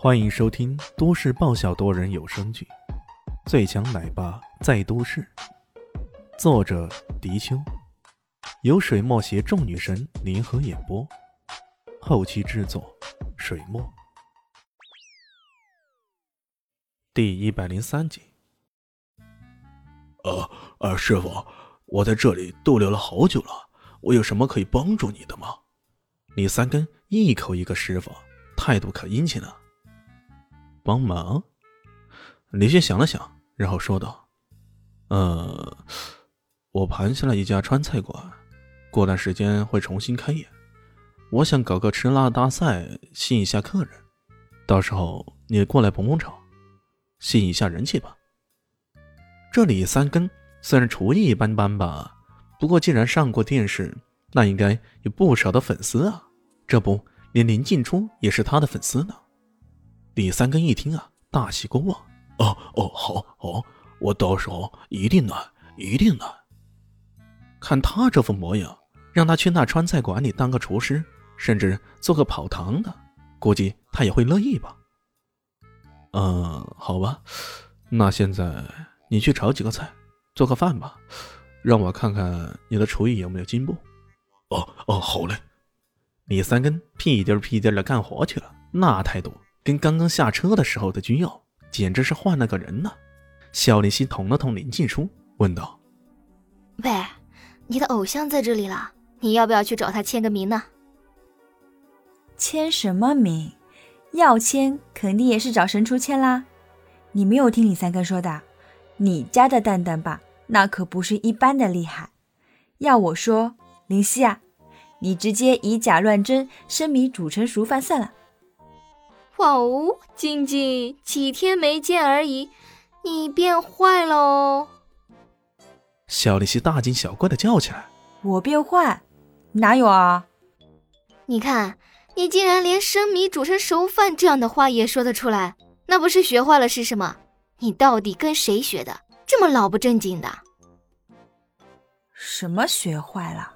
欢迎收听都市爆笑多人有声剧《最强奶爸在都市》，作者：迪秋，由水墨携众女神联合演播，后期制作：水墨。第一百零三集。呃，呃，师傅，我在这里逗留了好久了，我有什么可以帮助你的吗？李三根一口一个师傅，态度可殷勤了。帮忙？李迅想了想，然后说道：“呃，我盘下了一家川菜馆，过段时间会重新开业，我想搞个吃辣大赛，吸引一下客人，到时候你过来捧捧场，吸引一下人气吧。”这李三根虽然厨艺一般般吧，不过既然上过电视，那应该有不少的粉丝啊。这不，连林静初也是他的粉丝呢。李三根一听啊，大喜过望。哦哦，好，好，我到时候一定来，一定来。看他这副模样，让他去那川菜馆里当个厨师，甚至做个跑堂的，估计他也会乐意吧。嗯，好吧，那现在。你去炒几个菜，做个饭吧，让我看看你的厨艺有没有进步。哦哦，好嘞。李三根屁颠屁颠的干活去了，那态度跟刚刚下车的时候的君耀简直是换了个人呢。肖林熙捅了捅林静书，问道：“喂，你的偶像在这里了，你要不要去找他签个名呢？”签什么名？要签肯定也是找神厨签啦。你没有听李三哥说的？你家的蛋蛋吧，那可不是一般的厉害。要我说，林夕啊，你直接以假乱真，生米煮成熟饭算了。哇哦，静静，几天没见而已，你变坏了哦！小丽西大惊小怪的叫起来：“我变坏？哪有啊？你看，你竟然连生米煮成熟饭这样的话也说得出来，那不是学坏了是什么？”你到底跟谁学的？这么老不正经的？什么学坏了？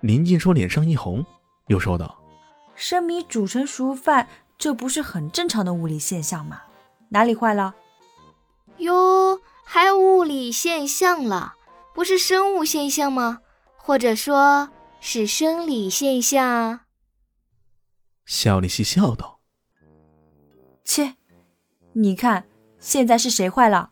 林静说脸上一红，又说道：“生米煮成熟饭，这不是很正常的物理现象吗？哪里坏了？哟，还物理现象了？不是生物现象吗？或者说是生理现象？”肖丽西笑道：“切，你看。”现在是谁坏了？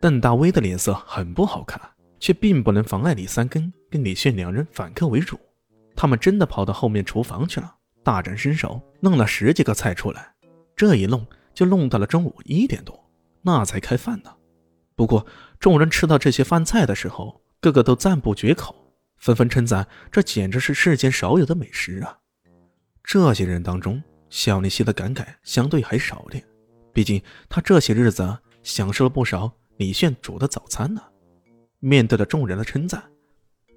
邓大威的脸色很不好看，却并不能妨碍李三根跟李炫两人反客为主。他们真的跑到后面厨房去了，大展身手，弄了十几个菜出来。这一弄就弄到了中午一点多，那才开饭呢。不过众人吃到这些饭菜的时候，个个都赞不绝口，纷纷称赞这简直是世间少有的美食啊！这些人当中，小丽西的感慨相对还少点。毕竟他这些日子享受了不少李炫煮的早餐呢。面对着众人的称赞，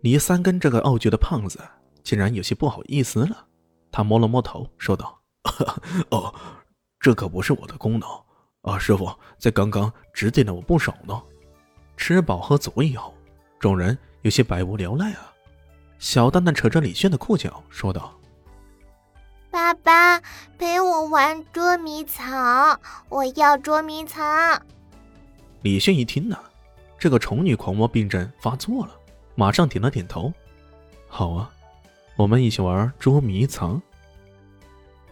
李三根这个傲娇的胖子竟然有些不好意思了。他摸了摸头，说道：“哦，这可不是我的功劳啊，师傅在刚刚指点了我不少呢。”吃饱喝足以后，众人有些百无聊赖啊。小蛋蛋扯着李炫的裤脚，说道。爸爸陪我玩捉迷藏，我要捉迷藏。李炫一听呢，这个宠女狂魔病症发作了，马上点了点头。好啊，我们一起玩捉迷藏。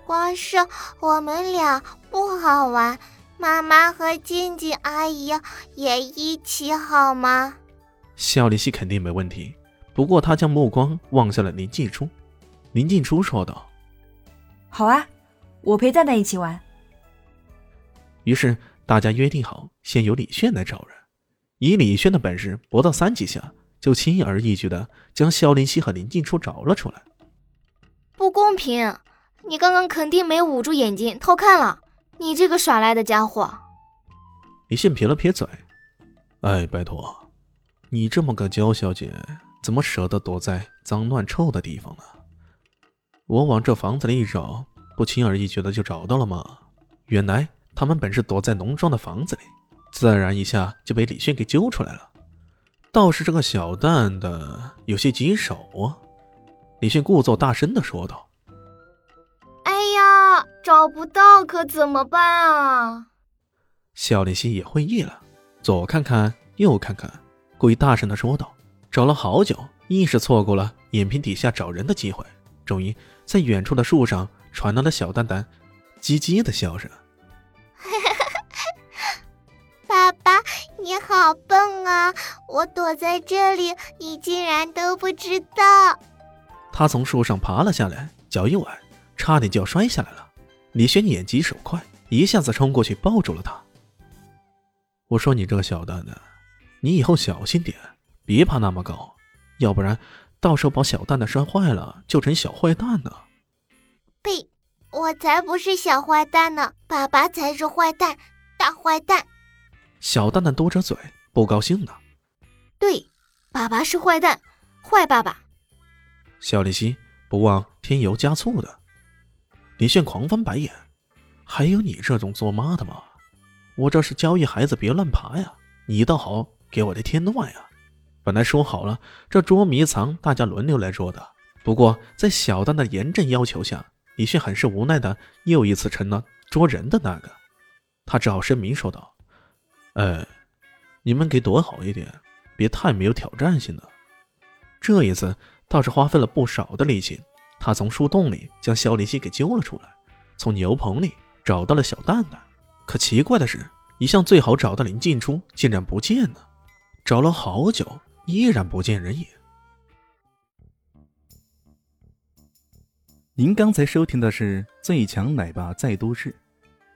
光是我们俩不好玩，妈妈和静静阿姨也一起好吗？肖丽西肯定没问题，不过他将目光望向了林静初。林静初说道。好啊，我陪蛋蛋一起玩。于是大家约定好，先由李炫来找人。以李炫的本事，不到三级下就轻而易举的将萧林熙和林静初找了出来。不公平！你刚刚肯定没捂住眼睛偷看了，你这个耍赖的家伙！李迅撇了撇嘴：“哎，拜托，你这么个娇小姐，怎么舍得躲在脏乱臭的地方呢？”我往这房子里一找，不轻而易举的就找到了吗？原来他们本是躲在农庄的房子里，自然一下就被李迅给揪出来了。倒是这个小蛋的有些棘手啊！李迅故作大声的说道：“哎呀，找不到可怎么办啊？肖丽西也会意了，左看看右看看，故意大声的说道：“找了好久，硬是错过了眼皮底下找人的机会。”终于在远处的树上传来了小蛋蛋叽叽的笑声。你好笨啊！我躲在这里，你竟然都不知道。他从树上爬了下来，脚一崴，差点就要摔下来了。李轩眼疾手快，一下子冲过去抱住了他。我说：“你这个小蛋蛋，你以后小心点，别爬那么高，要不然到时候把小蛋蛋摔坏了，就成小坏蛋了。”呸！我才不是小坏蛋呢，爸爸才是坏蛋，大坏蛋。小蛋蛋嘟着嘴，不高兴呢。对，爸爸是坏蛋，坏爸爸。小丽西不忘添油加醋的。李炫狂翻白眼，还有你这种做妈的吗？我这是教育孩子别乱爬呀，你倒好给我的添乱呀！本来说好了，这捉迷藏大家轮流来捉的，不过在小蛋的严正要求下，李迅很是无奈的又一次成了捉人的那个。他只好声明说道：“哎，你们给躲好一点，别太没有挑战性了。”这一次倒是花费了不少的力气。他从树洞里将肖林熙给揪了出来，从牛棚里找到了小蛋蛋。可奇怪的是，一向最好找的林静初竟然不见了，找了好久依然不见人影。您刚才收听的是《最强奶爸在都市》，